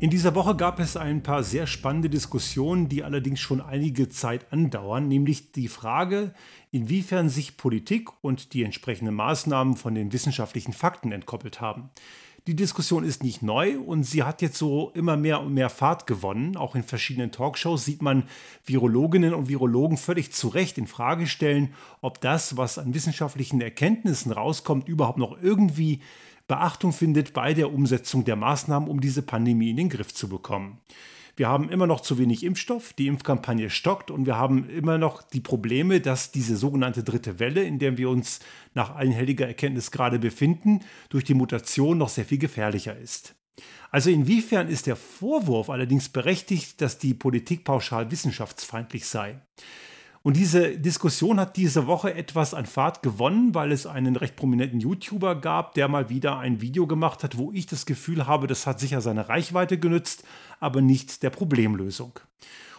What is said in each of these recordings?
In dieser Woche gab es ein paar sehr spannende Diskussionen, die allerdings schon einige Zeit andauern, nämlich die Frage, inwiefern sich Politik und die entsprechenden Maßnahmen von den wissenschaftlichen Fakten entkoppelt haben. Die Diskussion ist nicht neu und sie hat jetzt so immer mehr und mehr Fahrt gewonnen. Auch in verschiedenen Talkshows sieht man Virologinnen und Virologen völlig zu Recht in Frage stellen, ob das, was an wissenschaftlichen Erkenntnissen rauskommt, überhaupt noch irgendwie Beachtung findet bei der Umsetzung der Maßnahmen, um diese Pandemie in den Griff zu bekommen. Wir haben immer noch zu wenig Impfstoff, die Impfkampagne stockt und wir haben immer noch die Probleme, dass diese sogenannte dritte Welle, in der wir uns nach einhelliger Erkenntnis gerade befinden, durch die Mutation noch sehr viel gefährlicher ist. Also inwiefern ist der Vorwurf allerdings berechtigt, dass die Politik pauschal wissenschaftsfeindlich sei? Und diese Diskussion hat diese Woche etwas an Fahrt gewonnen, weil es einen recht prominenten YouTuber gab, der mal wieder ein Video gemacht hat, wo ich das Gefühl habe, das hat sicher seine Reichweite genützt, aber nicht der Problemlösung.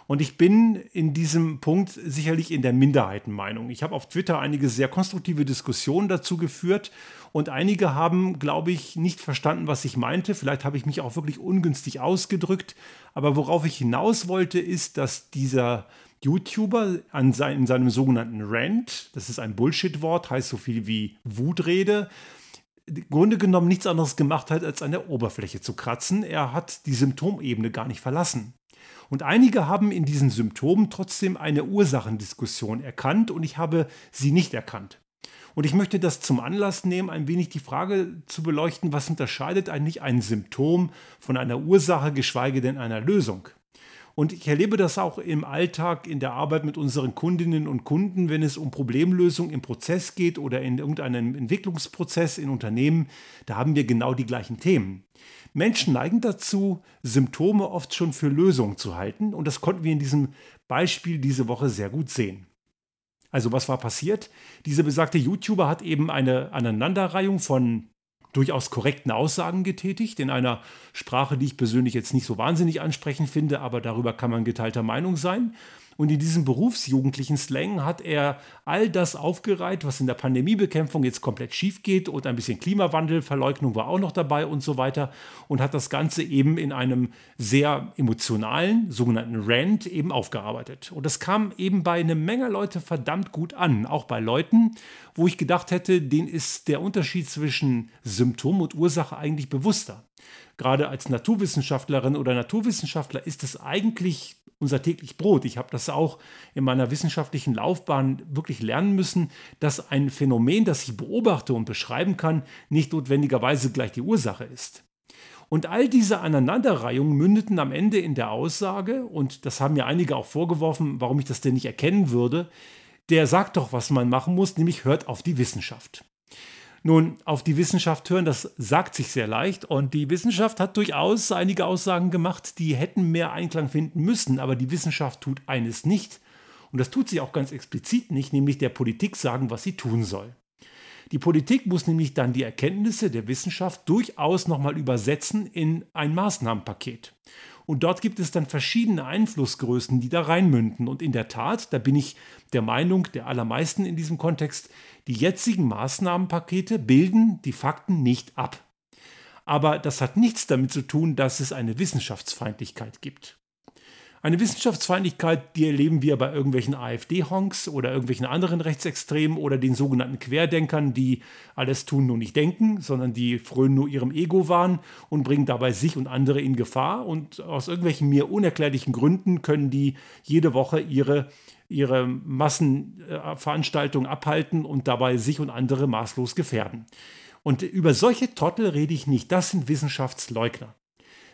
Und ich bin in diesem Punkt sicherlich in der Minderheitenmeinung. Ich habe auf Twitter einige sehr konstruktive Diskussionen dazu geführt und einige haben, glaube ich, nicht verstanden, was ich meinte. Vielleicht habe ich mich auch wirklich ungünstig ausgedrückt. Aber worauf ich hinaus wollte, ist, dass dieser YouTuber an sein, in seinem sogenannten Rant, das ist ein Bullshit-Wort, heißt so viel wie Wutrede, im Grunde genommen nichts anderes gemacht hat, als an der Oberfläche zu kratzen. Er hat die Symptomebene gar nicht verlassen. Und einige haben in diesen Symptomen trotzdem eine Ursachendiskussion erkannt und ich habe sie nicht erkannt. Und ich möchte das zum Anlass nehmen, ein wenig die Frage zu beleuchten, was unterscheidet eigentlich ein Symptom von einer Ursache, geschweige denn einer Lösung. Und ich erlebe das auch im Alltag, in der Arbeit mit unseren Kundinnen und Kunden, wenn es um Problemlösung im Prozess geht oder in irgendeinem Entwicklungsprozess in Unternehmen. Da haben wir genau die gleichen Themen. Menschen neigen dazu, Symptome oft schon für Lösungen zu halten. Und das konnten wir in diesem Beispiel diese Woche sehr gut sehen. Also was war passiert? Dieser besagte YouTuber hat eben eine Aneinanderreihung von durchaus korrekten Aussagen getätigt, in einer Sprache, die ich persönlich jetzt nicht so wahnsinnig ansprechend finde, aber darüber kann man geteilter Meinung sein. Und in diesem berufsjugendlichen Slang hat er all das aufgereiht, was in der Pandemiebekämpfung jetzt komplett schief geht und ein bisschen Klimawandelverleugnung war auch noch dabei und so weiter und hat das Ganze eben in einem sehr emotionalen, sogenannten Rant eben aufgearbeitet. Und das kam eben bei einer Menge Leute verdammt gut an, auch bei Leuten, wo ich gedacht hätte, denen ist der Unterschied zwischen Symptom und Ursache eigentlich bewusster gerade als Naturwissenschaftlerin oder Naturwissenschaftler ist es eigentlich unser täglich Brot. Ich habe das auch in meiner wissenschaftlichen Laufbahn wirklich lernen müssen, dass ein Phänomen, das ich beobachte und beschreiben kann, nicht notwendigerweise gleich die Ursache ist. Und all diese Aneinanderreihungen mündeten am Ende in der Aussage, und das haben mir einige auch vorgeworfen, warum ich das denn nicht erkennen würde, der sagt doch, was man machen muss, nämlich hört auf die Wissenschaft. Nun, auf die Wissenschaft hören, das sagt sich sehr leicht. Und die Wissenschaft hat durchaus einige Aussagen gemacht, die hätten mehr Einklang finden müssen. Aber die Wissenschaft tut eines nicht. Und das tut sie auch ganz explizit nicht, nämlich der Politik sagen, was sie tun soll. Die Politik muss nämlich dann die Erkenntnisse der Wissenschaft durchaus nochmal übersetzen in ein Maßnahmenpaket. Und dort gibt es dann verschiedene Einflussgrößen, die da reinmünden. Und in der Tat, da bin ich der Meinung der allermeisten in diesem Kontext, die jetzigen Maßnahmenpakete bilden die Fakten nicht ab. Aber das hat nichts damit zu tun, dass es eine Wissenschaftsfeindlichkeit gibt. Eine Wissenschaftsfeindlichkeit, die erleben wir bei irgendwelchen AfD-Honks oder irgendwelchen anderen Rechtsextremen oder den sogenannten Querdenkern, die alles tun, nur nicht denken, sondern die frönen nur ihrem Ego waren und bringen dabei sich und andere in Gefahr. Und aus irgendwelchen mir unerklärlichen Gründen können die jede Woche ihre ihre Massenveranstaltungen abhalten und dabei sich und andere maßlos gefährden. Und über solche Trottel rede ich nicht, das sind Wissenschaftsleugner.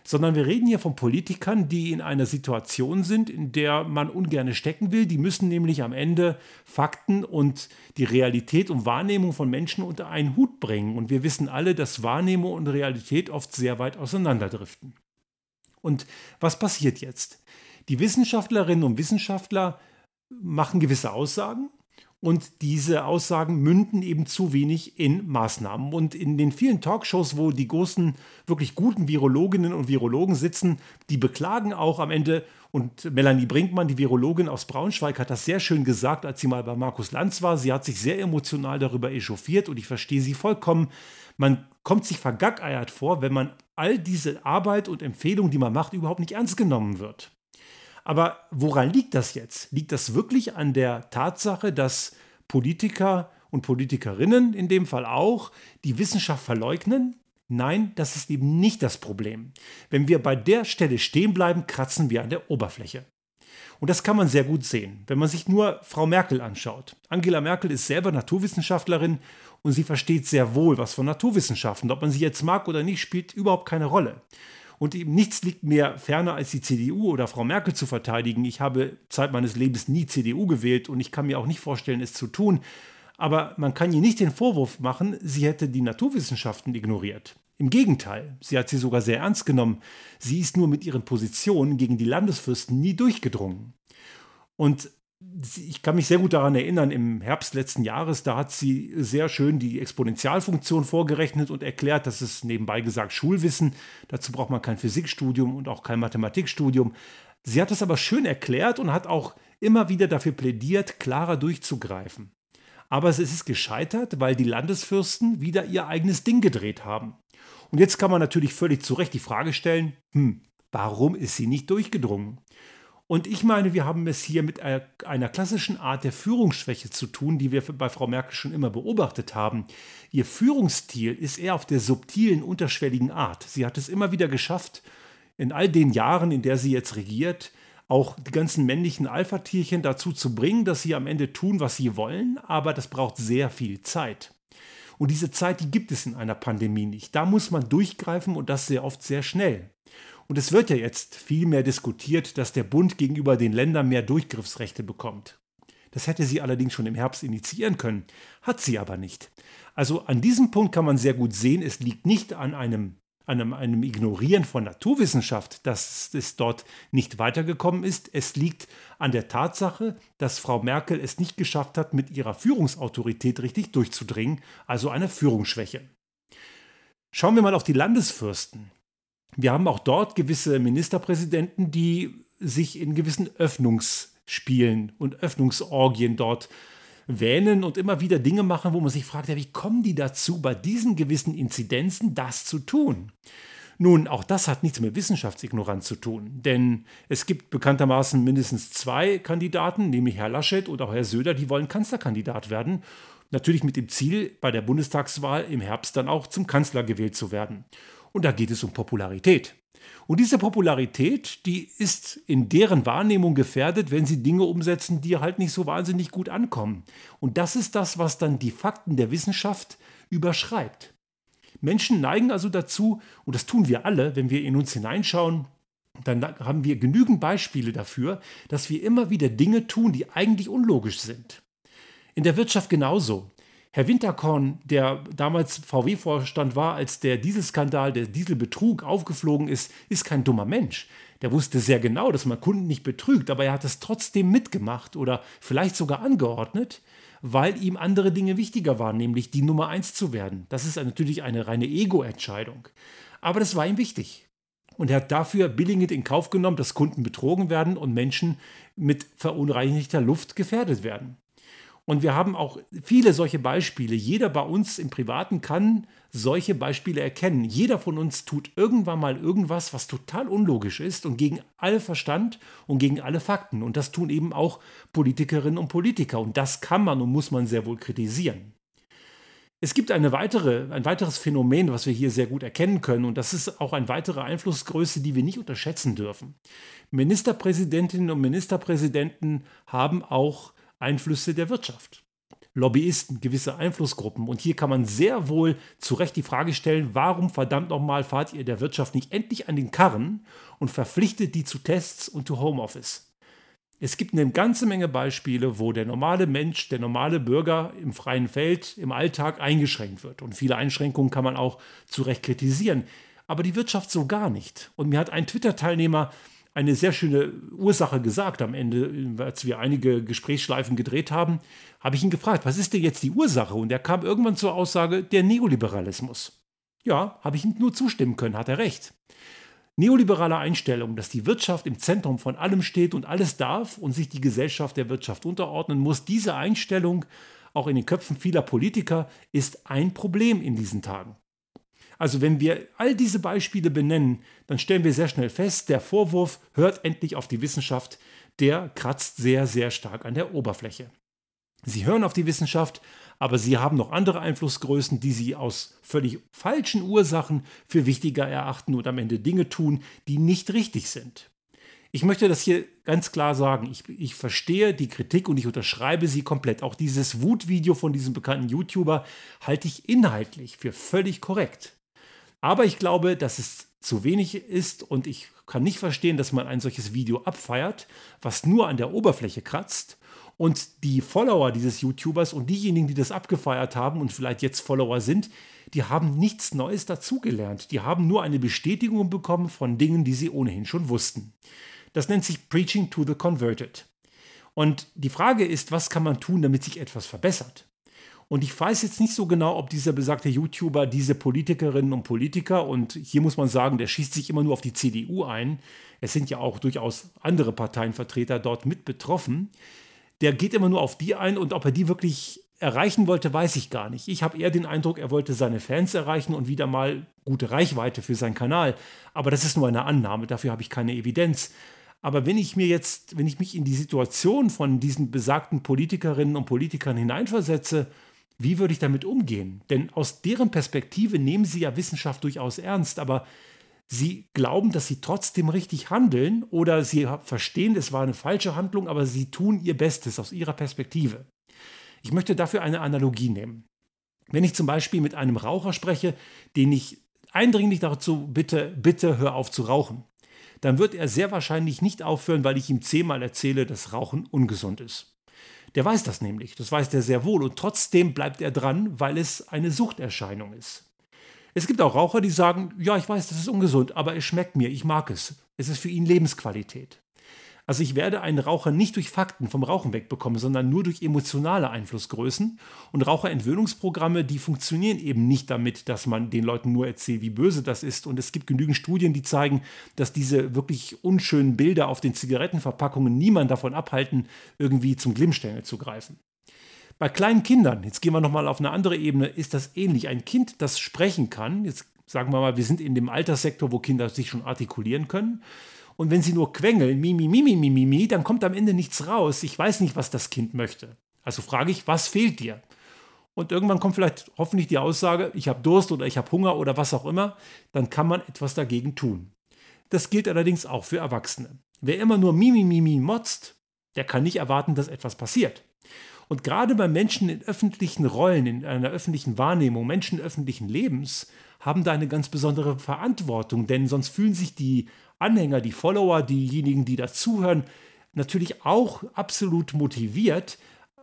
Sondern wir reden hier von Politikern, die in einer Situation sind, in der man ungern stecken will. Die müssen nämlich am Ende Fakten und die Realität und Wahrnehmung von Menschen unter einen Hut bringen. Und wir wissen alle, dass Wahrnehmung und Realität oft sehr weit auseinanderdriften. Und was passiert jetzt? Die Wissenschaftlerinnen und Wissenschaftler machen gewisse Aussagen und diese Aussagen münden eben zu wenig in Maßnahmen. Und in den vielen Talkshows, wo die großen, wirklich guten Virologinnen und Virologen sitzen, die beklagen auch am Ende, und Melanie Brinkmann, die Virologin aus Braunschweig, hat das sehr schön gesagt, als sie mal bei Markus Lanz war. Sie hat sich sehr emotional darüber echauffiert und ich verstehe sie vollkommen. Man kommt sich vergackeiert vor, wenn man all diese Arbeit und Empfehlungen, die man macht, überhaupt nicht ernst genommen wird. Aber woran liegt das jetzt? Liegt das wirklich an der Tatsache, dass Politiker und Politikerinnen in dem Fall auch die Wissenschaft verleugnen? Nein, das ist eben nicht das Problem. Wenn wir bei der Stelle stehen bleiben, kratzen wir an der Oberfläche. Und das kann man sehr gut sehen, wenn man sich nur Frau Merkel anschaut. Angela Merkel ist selber Naturwissenschaftlerin und sie versteht sehr wohl was von Naturwissenschaften. Ob man sie jetzt mag oder nicht, spielt überhaupt keine Rolle. Und eben nichts liegt mir ferner, als die CDU oder Frau Merkel zu verteidigen. Ich habe Zeit meines Lebens nie CDU gewählt und ich kann mir auch nicht vorstellen, es zu tun. Aber man kann ihr nicht den Vorwurf machen, sie hätte die Naturwissenschaften ignoriert. Im Gegenteil, sie hat sie sogar sehr ernst genommen. Sie ist nur mit ihren Positionen gegen die Landesfürsten nie durchgedrungen. Und ich kann mich sehr gut daran erinnern, im Herbst letzten Jahres, da hat sie sehr schön die Exponentialfunktion vorgerechnet und erklärt, dass es nebenbei gesagt Schulwissen, dazu braucht man kein Physikstudium und auch kein Mathematikstudium. Sie hat es aber schön erklärt und hat auch immer wieder dafür plädiert, klarer durchzugreifen. Aber es ist gescheitert, weil die Landesfürsten wieder ihr eigenes Ding gedreht haben. Und jetzt kann man natürlich völlig zu Recht die Frage stellen, hm, warum ist sie nicht durchgedrungen? Und ich meine, wir haben es hier mit einer klassischen Art der Führungsschwäche zu tun, die wir bei Frau Merkel schon immer beobachtet haben. Ihr Führungsstil ist eher auf der subtilen, unterschwelligen Art. Sie hat es immer wieder geschafft, in all den Jahren, in der sie jetzt regiert, auch die ganzen männlichen Alpha-Tierchen dazu zu bringen, dass sie am Ende tun, was sie wollen, aber das braucht sehr viel Zeit. Und diese Zeit, die gibt es in einer Pandemie nicht. Da muss man durchgreifen und das sehr oft sehr schnell. Und es wird ja jetzt viel mehr diskutiert, dass der Bund gegenüber den Ländern mehr Durchgriffsrechte bekommt. Das hätte sie allerdings schon im Herbst initiieren können, hat sie aber nicht. Also an diesem Punkt kann man sehr gut sehen, es liegt nicht an einem, einem, einem Ignorieren von Naturwissenschaft, dass es dort nicht weitergekommen ist. Es liegt an der Tatsache, dass Frau Merkel es nicht geschafft hat, mit ihrer Führungsautorität richtig durchzudringen, also eine Führungsschwäche. Schauen wir mal auf die Landesfürsten. Wir haben auch dort gewisse Ministerpräsidenten, die sich in gewissen Öffnungsspielen und Öffnungsorgien dort wähnen und immer wieder Dinge machen, wo man sich fragt, ja, wie kommen die dazu, bei diesen gewissen Inzidenzen das zu tun? Nun, auch das hat nichts mit Wissenschaftsignoranz zu tun, denn es gibt bekanntermaßen mindestens zwei Kandidaten, nämlich Herr Laschet und auch Herr Söder, die wollen Kanzlerkandidat werden. Natürlich mit dem Ziel, bei der Bundestagswahl im Herbst dann auch zum Kanzler gewählt zu werden. Und da geht es um Popularität. Und diese Popularität, die ist in deren Wahrnehmung gefährdet, wenn sie Dinge umsetzen, die halt nicht so wahnsinnig gut ankommen. Und das ist das, was dann die Fakten der Wissenschaft überschreibt. Menschen neigen also dazu, und das tun wir alle, wenn wir in uns hineinschauen, dann haben wir genügend Beispiele dafür, dass wir immer wieder Dinge tun, die eigentlich unlogisch sind. In der Wirtschaft genauso. Herr Winterkorn, der damals VW-Vorstand war, als der Dieselskandal, der Dieselbetrug aufgeflogen ist, ist kein dummer Mensch. Der wusste sehr genau, dass man Kunden nicht betrügt, aber er hat es trotzdem mitgemacht oder vielleicht sogar angeordnet, weil ihm andere Dinge wichtiger waren, nämlich die Nummer eins zu werden. Das ist natürlich eine reine Ego-Entscheidung. Aber das war ihm wichtig. Und er hat dafür billigend in Kauf genommen, dass Kunden betrogen werden und Menschen mit verunreinigter Luft gefährdet werden. Und wir haben auch viele solche Beispiele. Jeder bei uns im Privaten kann solche Beispiele erkennen. Jeder von uns tut irgendwann mal irgendwas, was total unlogisch ist und gegen alle Verstand und gegen alle Fakten. Und das tun eben auch Politikerinnen und Politiker. Und das kann man und muss man sehr wohl kritisieren. Es gibt eine weitere, ein weiteres Phänomen, was wir hier sehr gut erkennen können, und das ist auch eine weitere Einflussgröße, die wir nicht unterschätzen dürfen. Ministerpräsidentinnen und Ministerpräsidenten haben auch Einflüsse der Wirtschaft. Lobbyisten, gewisse Einflussgruppen. Und hier kann man sehr wohl zu Recht die Frage stellen, warum verdammt nochmal fahrt ihr der Wirtschaft nicht endlich an den Karren und verpflichtet die zu Tests und zu Homeoffice? Es gibt eine ganze Menge Beispiele, wo der normale Mensch, der normale Bürger im freien Feld, im Alltag eingeschränkt wird. Und viele Einschränkungen kann man auch zu Recht kritisieren. Aber die Wirtschaft so gar nicht. Und mir hat ein Twitter-Teilnehmer eine sehr schöne Ursache gesagt am Ende, als wir einige Gesprächsschleifen gedreht haben, habe ich ihn gefragt, was ist denn jetzt die Ursache? Und er kam irgendwann zur Aussage, der Neoliberalismus. Ja, habe ich ihm nur zustimmen können, hat er recht. Neoliberale Einstellung, dass die Wirtschaft im Zentrum von allem steht und alles darf und sich die Gesellschaft der Wirtschaft unterordnen muss, diese Einstellung auch in den Köpfen vieler Politiker ist ein Problem in diesen Tagen. Also wenn wir all diese Beispiele benennen, dann stellen wir sehr schnell fest, der Vorwurf hört endlich auf die Wissenschaft, der kratzt sehr, sehr stark an der Oberfläche. Sie hören auf die Wissenschaft, aber sie haben noch andere Einflussgrößen, die sie aus völlig falschen Ursachen für wichtiger erachten und am Ende Dinge tun, die nicht richtig sind. Ich möchte das hier ganz klar sagen. Ich, ich, verstehe die Kritik und ich unterschreibe sie komplett. Auch dieses Wutvideo von diesem bekannten YouTuber halte ich inhaltlich für völlig korrekt. Aber ich glaube, dass es zu wenig ist und ich kann nicht verstehen, dass man ein solches Video abfeiert, was nur an der Oberfläche kratzt und die Follower dieses YouTubers und diejenigen, die das abgefeiert haben und vielleicht jetzt Follower sind, die haben nichts Neues dazugelernt. Die haben nur eine Bestätigung bekommen von Dingen, die sie ohnehin schon wussten. Das nennt sich Preaching to the Converted. Und die Frage ist, was kann man tun, damit sich etwas verbessert? Und ich weiß jetzt nicht so genau, ob dieser besagte YouTuber diese Politikerinnen und Politiker, und hier muss man sagen, der schießt sich immer nur auf die CDU ein, es sind ja auch durchaus andere Parteienvertreter dort mit betroffen, der geht immer nur auf die ein und ob er die wirklich erreichen wollte, weiß ich gar nicht. Ich habe eher den Eindruck, er wollte seine Fans erreichen und wieder mal gute Reichweite für seinen Kanal. Aber das ist nur eine Annahme, dafür habe ich keine Evidenz. Aber wenn ich mir jetzt, wenn ich mich in die Situation von diesen besagten Politikerinnen und Politikern hineinversetze, wie würde ich damit umgehen? Denn aus deren Perspektive nehmen sie ja Wissenschaft durchaus ernst, aber sie glauben, dass sie trotzdem richtig handeln oder sie verstehen, es war eine falsche Handlung, aber sie tun ihr Bestes aus ihrer Perspektive. Ich möchte dafür eine Analogie nehmen. Wenn ich zum Beispiel mit einem Raucher spreche, den ich eindringlich dazu bitte, bitte hör auf zu rauchen, dann wird er sehr wahrscheinlich nicht aufhören, weil ich ihm zehnmal erzähle, dass Rauchen ungesund ist. Der weiß das nämlich, das weiß er sehr wohl und trotzdem bleibt er dran, weil es eine Suchterscheinung ist. Es gibt auch Raucher, die sagen, ja, ich weiß, das ist ungesund, aber es schmeckt mir, ich mag es. Es ist für ihn Lebensqualität. Also ich werde einen Raucher nicht durch Fakten vom Rauchen wegbekommen, sondern nur durch emotionale Einflussgrößen. Und Raucherentwöhnungsprogramme, die funktionieren eben nicht damit, dass man den Leuten nur erzählt, wie böse das ist. Und es gibt genügend Studien, die zeigen, dass diese wirklich unschönen Bilder auf den Zigarettenverpackungen niemand davon abhalten, irgendwie zum Glimmstängel zu greifen. Bei kleinen Kindern, jetzt gehen wir nochmal auf eine andere Ebene, ist das ähnlich. Ein Kind, das sprechen kann, jetzt sagen wir mal, wir sind in dem Alterssektor, wo Kinder sich schon artikulieren können. Und wenn sie nur quengeln, mi, mi, mi, mi, mi, mi, mi, dann kommt am Ende nichts raus. Ich weiß nicht, was das Kind möchte. Also frage ich, was fehlt dir? Und irgendwann kommt vielleicht hoffentlich die Aussage, ich habe Durst oder ich habe Hunger oder was auch immer. Dann kann man etwas dagegen tun. Das gilt allerdings auch für Erwachsene. Wer immer nur mi, mi, mi, mi motzt, der kann nicht erwarten, dass etwas passiert. Und gerade bei Menschen in öffentlichen Rollen, in einer öffentlichen Wahrnehmung, Menschen öffentlichen Lebens, haben da eine ganz besondere Verantwortung, denn sonst fühlen sich die Anhänger, die Follower, diejenigen, die dazuhören, natürlich auch absolut motiviert,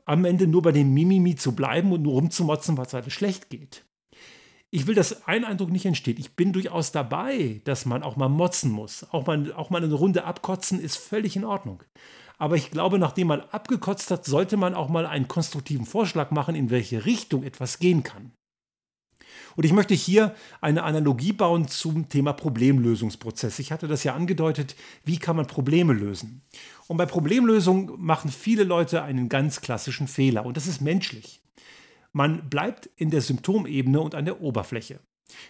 am Ende nur bei dem Mimimi zu bleiben und nur rumzumotzen, was alles schlecht geht. Ich will, dass ein Eindruck nicht entsteht. Ich bin durchaus dabei, dass man auch mal motzen muss. Auch mal, auch mal eine Runde abkotzen ist völlig in Ordnung. Aber ich glaube, nachdem man abgekotzt hat, sollte man auch mal einen konstruktiven Vorschlag machen, in welche Richtung etwas gehen kann. Und ich möchte hier eine Analogie bauen zum Thema Problemlösungsprozess. Ich hatte das ja angedeutet, wie kann man Probleme lösen? Und bei Problemlösung machen viele Leute einen ganz klassischen Fehler und das ist menschlich. Man bleibt in der Symptomebene und an der Oberfläche.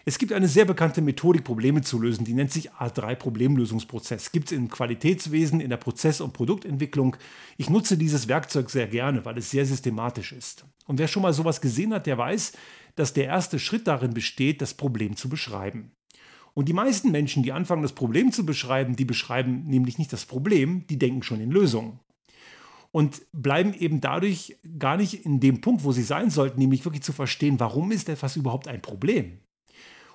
Es gibt eine sehr bekannte Methodik, Probleme zu lösen, die nennt sich A3-Problemlösungsprozess. Gibt es im Qualitätswesen, in der Prozess- und Produktentwicklung. Ich nutze dieses Werkzeug sehr gerne, weil es sehr systematisch ist. Und wer schon mal sowas gesehen hat, der weiß, dass der erste Schritt darin besteht, das Problem zu beschreiben. Und die meisten Menschen, die anfangen, das Problem zu beschreiben, die beschreiben nämlich nicht das Problem, die denken schon in Lösungen. Und bleiben eben dadurch gar nicht in dem Punkt, wo sie sein sollten, nämlich wirklich zu verstehen, warum ist etwas überhaupt ein Problem.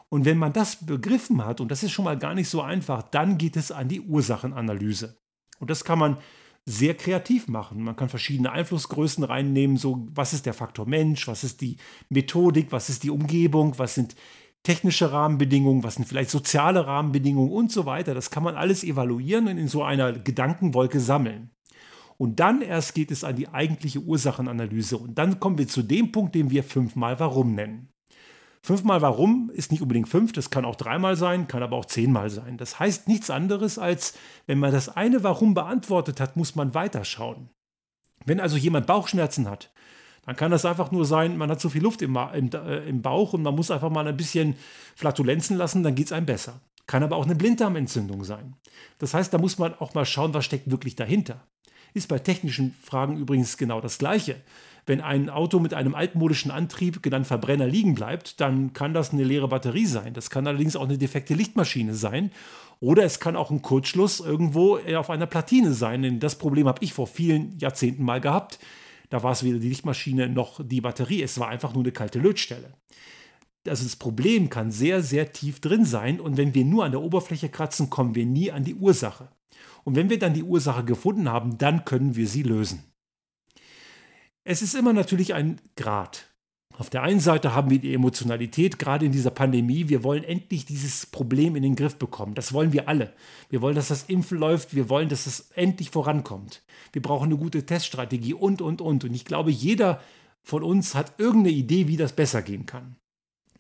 Und wenn man das begriffen hat, und das ist schon mal gar nicht so einfach, dann geht es an die Ursachenanalyse. Und das kann man sehr kreativ machen. Man kann verschiedene Einflussgrößen reinnehmen, so was ist der Faktor Mensch, was ist die Methodik, was ist die Umgebung, was sind technische Rahmenbedingungen, was sind vielleicht soziale Rahmenbedingungen und so weiter. Das kann man alles evaluieren und in so einer Gedankenwolke sammeln. Und dann erst geht es an die eigentliche Ursachenanalyse. Und dann kommen wir zu dem Punkt, den wir fünfmal Warum nennen. Fünfmal warum ist nicht unbedingt fünf, das kann auch dreimal sein, kann aber auch zehnmal sein. Das heißt nichts anderes als, wenn man das eine Warum beantwortet hat, muss man weiterschauen. Wenn also jemand Bauchschmerzen hat, Dann kann das einfach nur sein, man hat zu viel Luft im, im, äh, im Bauch und man muss einfach mal ein bisschen Flatulenzen lassen, dann geht es einem besser. Kann aber auch eine Blinddarmentzündung sein. Das heißt, da muss man auch mal schauen, was steckt wirklich dahinter. Ist bei technischen Fragen übrigens genau das Gleiche. Wenn ein Auto mit einem altmodischen Antrieb, genannt Verbrenner, liegen bleibt, dann kann das eine leere Batterie sein. Das kann allerdings auch eine defekte Lichtmaschine sein. Oder es kann auch ein Kurzschluss irgendwo auf einer Platine sein. Denn das Problem habe ich vor vielen Jahrzehnten mal gehabt. Da war es weder die Lichtmaschine noch die Batterie. Es war einfach nur eine kalte Lötstelle. Also das Problem kann sehr, sehr tief drin sein. Und wenn wir nur an der Oberfläche kratzen, kommen wir nie an die Ursache. Und wenn wir dann die Ursache gefunden haben, dann können wir sie lösen. Es ist immer natürlich ein Grad. Auf der einen Seite haben wir die Emotionalität, gerade in dieser Pandemie. Wir wollen endlich dieses Problem in den Griff bekommen. Das wollen wir alle. Wir wollen, dass das Impfen läuft. Wir wollen, dass es endlich vorankommt. Wir brauchen eine gute Teststrategie und, und, und. Und ich glaube, jeder von uns hat irgendeine Idee, wie das besser gehen kann.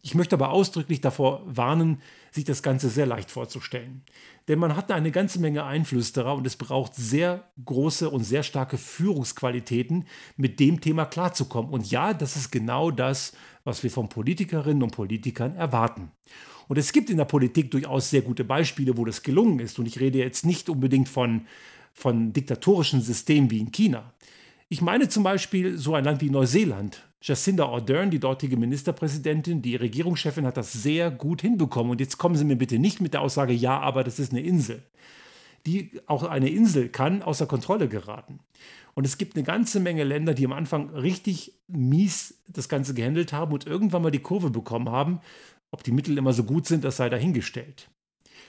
Ich möchte aber ausdrücklich davor warnen, sich das Ganze sehr leicht vorzustellen. Denn man hat eine ganze Menge Einflüsterer und es braucht sehr große und sehr starke Führungsqualitäten, mit dem Thema klarzukommen. Und ja, das ist genau das, was wir von Politikerinnen und Politikern erwarten. Und es gibt in der Politik durchaus sehr gute Beispiele, wo das gelungen ist. Und ich rede jetzt nicht unbedingt von, von diktatorischen Systemen wie in China. Ich meine zum Beispiel so ein Land wie Neuseeland. Jacinda Ardern, die dortige Ministerpräsidentin, die Regierungschefin, hat das sehr gut hinbekommen. Und jetzt kommen Sie mir bitte nicht mit der Aussage, ja, aber das ist eine Insel. Die, auch eine Insel kann außer Kontrolle geraten. Und es gibt eine ganze Menge Länder, die am Anfang richtig mies das Ganze gehandelt haben und irgendwann mal die Kurve bekommen haben. Ob die Mittel immer so gut sind, das sei dahingestellt.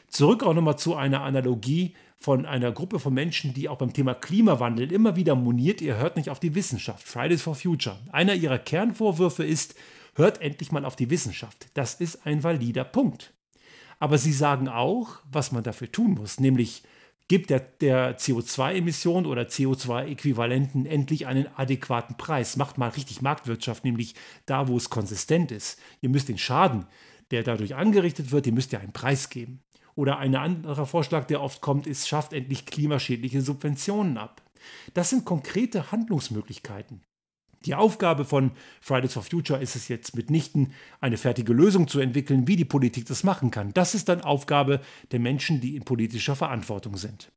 Zurück auch nochmal zu einer Analogie von einer Gruppe von Menschen, die auch beim Thema Klimawandel immer wieder moniert, ihr hört nicht auf die Wissenschaft. Fridays for Future. Einer ihrer Kernvorwürfe ist, hört endlich mal auf die Wissenschaft. Das ist ein valider Punkt. Aber sie sagen auch, was man dafür tun muss, nämlich gibt der, der CO2-Emission oder CO2-Äquivalenten endlich einen adäquaten Preis. Macht mal richtig Marktwirtschaft, nämlich da, wo es konsistent ist. Ihr müsst den Schaden, der dadurch angerichtet wird, ihr müsst ja einen Preis geben. Oder ein anderer Vorschlag, der oft kommt, ist, schafft endlich klimaschädliche Subventionen ab. Das sind konkrete Handlungsmöglichkeiten. Die Aufgabe von Fridays for Future ist es jetzt mitnichten, eine fertige Lösung zu entwickeln, wie die Politik das machen kann. Das ist dann Aufgabe der Menschen, die in politischer Verantwortung sind.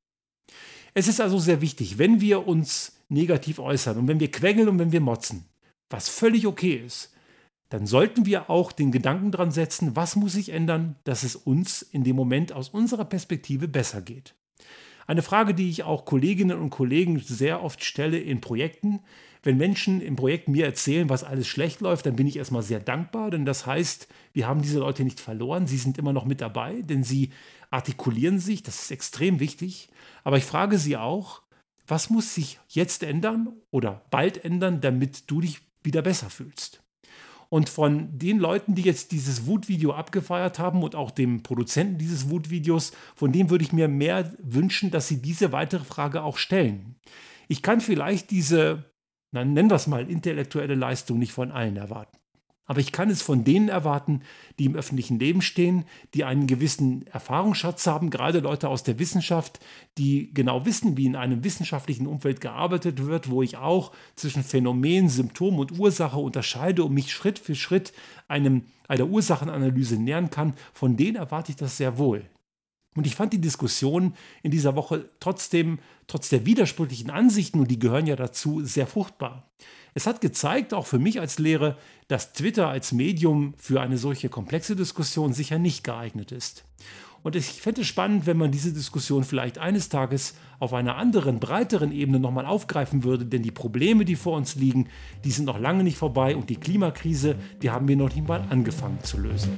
Es ist also sehr wichtig, wenn wir uns negativ äußern und wenn wir quengeln und wenn wir motzen, was völlig okay ist, dann sollten wir auch den Gedanken dran setzen, was muss sich ändern, dass es uns in dem Moment aus unserer Perspektive besser geht. Eine Frage, die ich auch Kolleginnen und Kollegen sehr oft stelle in Projekten. Wenn Menschen im Projekt mir erzählen, was alles schlecht läuft, dann bin ich erstmal sehr dankbar, denn das heißt, wir haben diese Leute nicht verloren, sie sind immer noch mit dabei, denn sie artikulieren sich, das ist extrem wichtig. Aber ich frage sie auch, was muss sich jetzt ändern oder bald ändern, damit du dich wieder besser fühlst? Und von den Leuten, die jetzt dieses Wutvideo abgefeiert haben und auch dem Produzenten dieses Wutvideos, von dem würde ich mir mehr wünschen, dass sie diese weitere Frage auch stellen. Ich kann vielleicht diese, nennen wir es mal, intellektuelle Leistung nicht von allen erwarten. Aber ich kann es von denen erwarten, die im öffentlichen Leben stehen, die einen gewissen Erfahrungsschatz haben, gerade Leute aus der Wissenschaft, die genau wissen, wie in einem wissenschaftlichen Umfeld gearbeitet wird, wo ich auch zwischen Phänomen, Symptom und Ursache unterscheide und mich Schritt für Schritt einem, einer Ursachenanalyse nähern kann. Von denen erwarte ich das sehr wohl. Und ich fand die Diskussion in dieser Woche trotzdem, trotz der widersprüchlichen Ansichten, und die gehören ja dazu, sehr fruchtbar. Es hat gezeigt, auch für mich als Lehre, dass Twitter als Medium für eine solche komplexe Diskussion sicher nicht geeignet ist. Und ich fände es spannend, wenn man diese Diskussion vielleicht eines Tages auf einer anderen, breiteren Ebene nochmal aufgreifen würde, denn die Probleme, die vor uns liegen, die sind noch lange nicht vorbei und die Klimakrise, die haben wir noch nicht mal angefangen zu lösen.